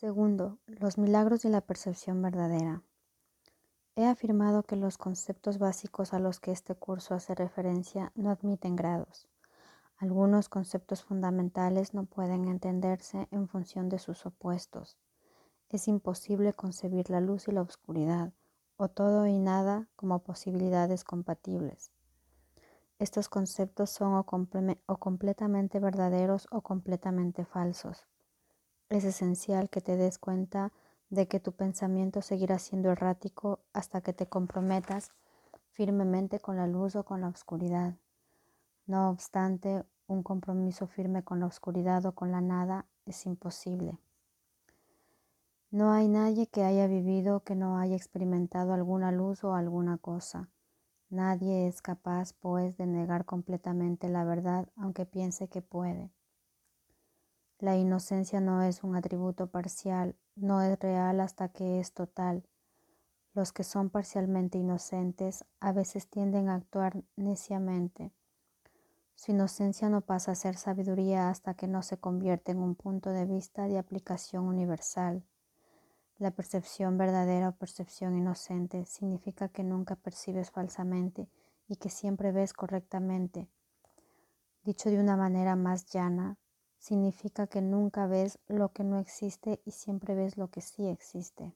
Segundo, los milagros y la percepción verdadera. He afirmado que los conceptos básicos a los que este curso hace referencia no admiten grados. Algunos conceptos fundamentales no pueden entenderse en función de sus opuestos. Es imposible concebir la luz y la oscuridad, o todo y nada como posibilidades compatibles. Estos conceptos son o, o, completamente verdaderos o completamente falsos. Es esencial que te des cuenta de que tu pensamiento seguirá siendo errático hasta que te comprometas firmemente con la luz o con la oscuridad. No obstante, un compromiso firme con la oscuridad o con la nada es imposible. No hay nadie que haya vivido que no haya experimentado alguna luz o alguna cosa. Nadie es capaz, pues, de negar completamente la verdad, aunque piense que puede. La inocencia no es un atributo parcial, no es real hasta que es total. Los que son parcialmente inocentes a veces tienden a actuar neciamente su inocencia no pasa a ser sabiduría hasta que no se convierte en un punto de vista de aplicación universal. La percepción verdadera o percepción inocente significa que nunca percibes falsamente y que siempre ves correctamente. Dicho de una manera más llana, significa que nunca ves lo que no existe y siempre ves lo que sí existe.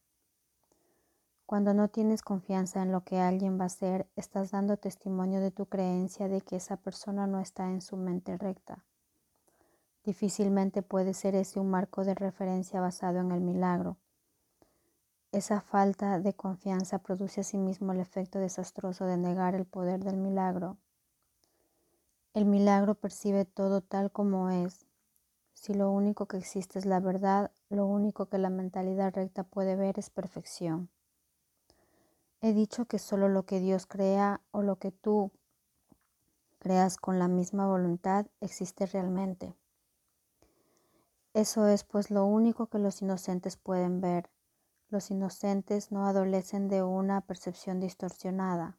Cuando no tienes confianza en lo que alguien va a hacer, estás dando testimonio de tu creencia de que esa persona no está en su mente recta. Difícilmente puede ser ese un marco de referencia basado en el milagro. Esa falta de confianza produce asimismo el efecto desastroso de negar el poder del milagro. El milagro percibe todo tal como es. Si lo único que existe es la verdad, lo único que la mentalidad recta puede ver es perfección. He dicho que solo lo que Dios crea o lo que tú creas con la misma voluntad existe realmente. Eso es pues lo único que los inocentes pueden ver. Los inocentes no adolecen de una percepción distorsionada.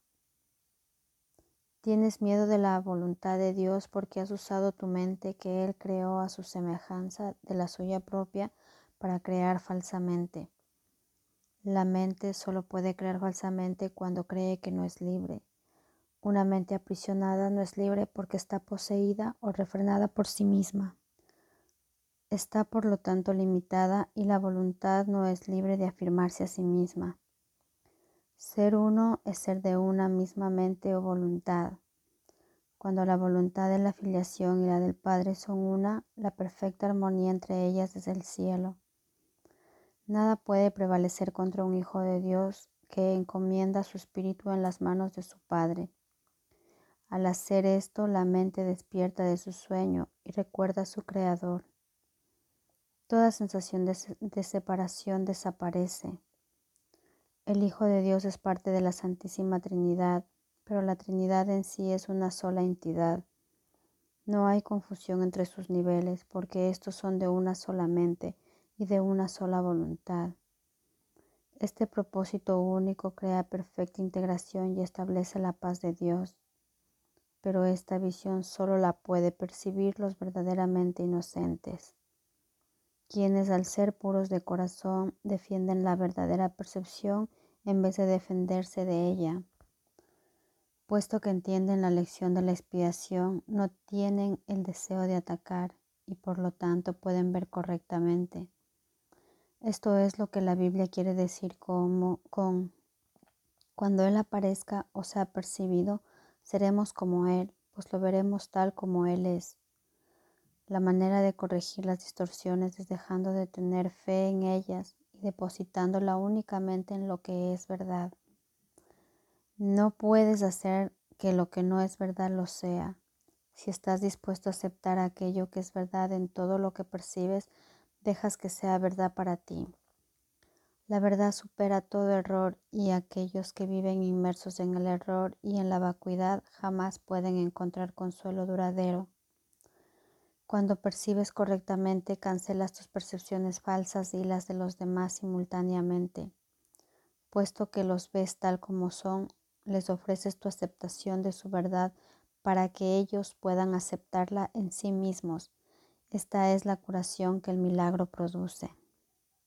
Tienes miedo de la voluntad de Dios porque has usado tu mente que Él creó a su semejanza de la suya propia para crear falsamente. La mente solo puede creer falsamente cuando cree que no es libre. Una mente aprisionada no es libre porque está poseída o refrenada por sí misma. Está por lo tanto limitada y la voluntad no es libre de afirmarse a sí misma. Ser uno es ser de una misma mente o voluntad. Cuando la voluntad de la filiación y la del Padre son una, la perfecta armonía entre ellas es el cielo. Nada puede prevalecer contra un Hijo de Dios que encomienda su espíritu en las manos de su Padre. Al hacer esto, la mente despierta de su sueño y recuerda a su Creador. Toda sensación de, de, separación desaparece. El Hijo de Dios es parte de la Santísima Trinidad, pero la Trinidad en sí es una sola entidad. No hay confusión entre sus niveles, porque estos son de una sola mente y de una sola voluntad. Este propósito único crea perfecta integración y establece la paz de Dios, pero esta visión solo la puede percibir los verdaderamente inocentes, quienes al ser puros de corazón defienden la verdadera percepción en vez de defenderse de ella. Puesto que entienden la lección de la expiación, no tienen el deseo de atacar y por lo tanto pueden ver correctamente. Esto es lo que la Biblia quiere decir como, con cuando Él aparezca o sea percibido, seremos como Él, pues lo veremos tal como Él es. La manera de corregir las distorsiones es dejando de tener fe en ellas y depositándola únicamente en lo que es verdad. No puedes hacer que lo que no es verdad lo sea. Si estás dispuesto a aceptar aquello que es verdad en todo lo que percibes, dejas que sea verdad para ti. La verdad supera todo error y aquellos que viven inmersos en el error y en la vacuidad jamás pueden encontrar consuelo duradero. Cuando percibes correctamente, cancelas tus percepciones falsas y las de los demás simultáneamente. Puesto que los ves tal como son, les ofreces tu aceptación de su verdad para que ellos puedan aceptarla en sí mismos esta es la curación que el milagro produce.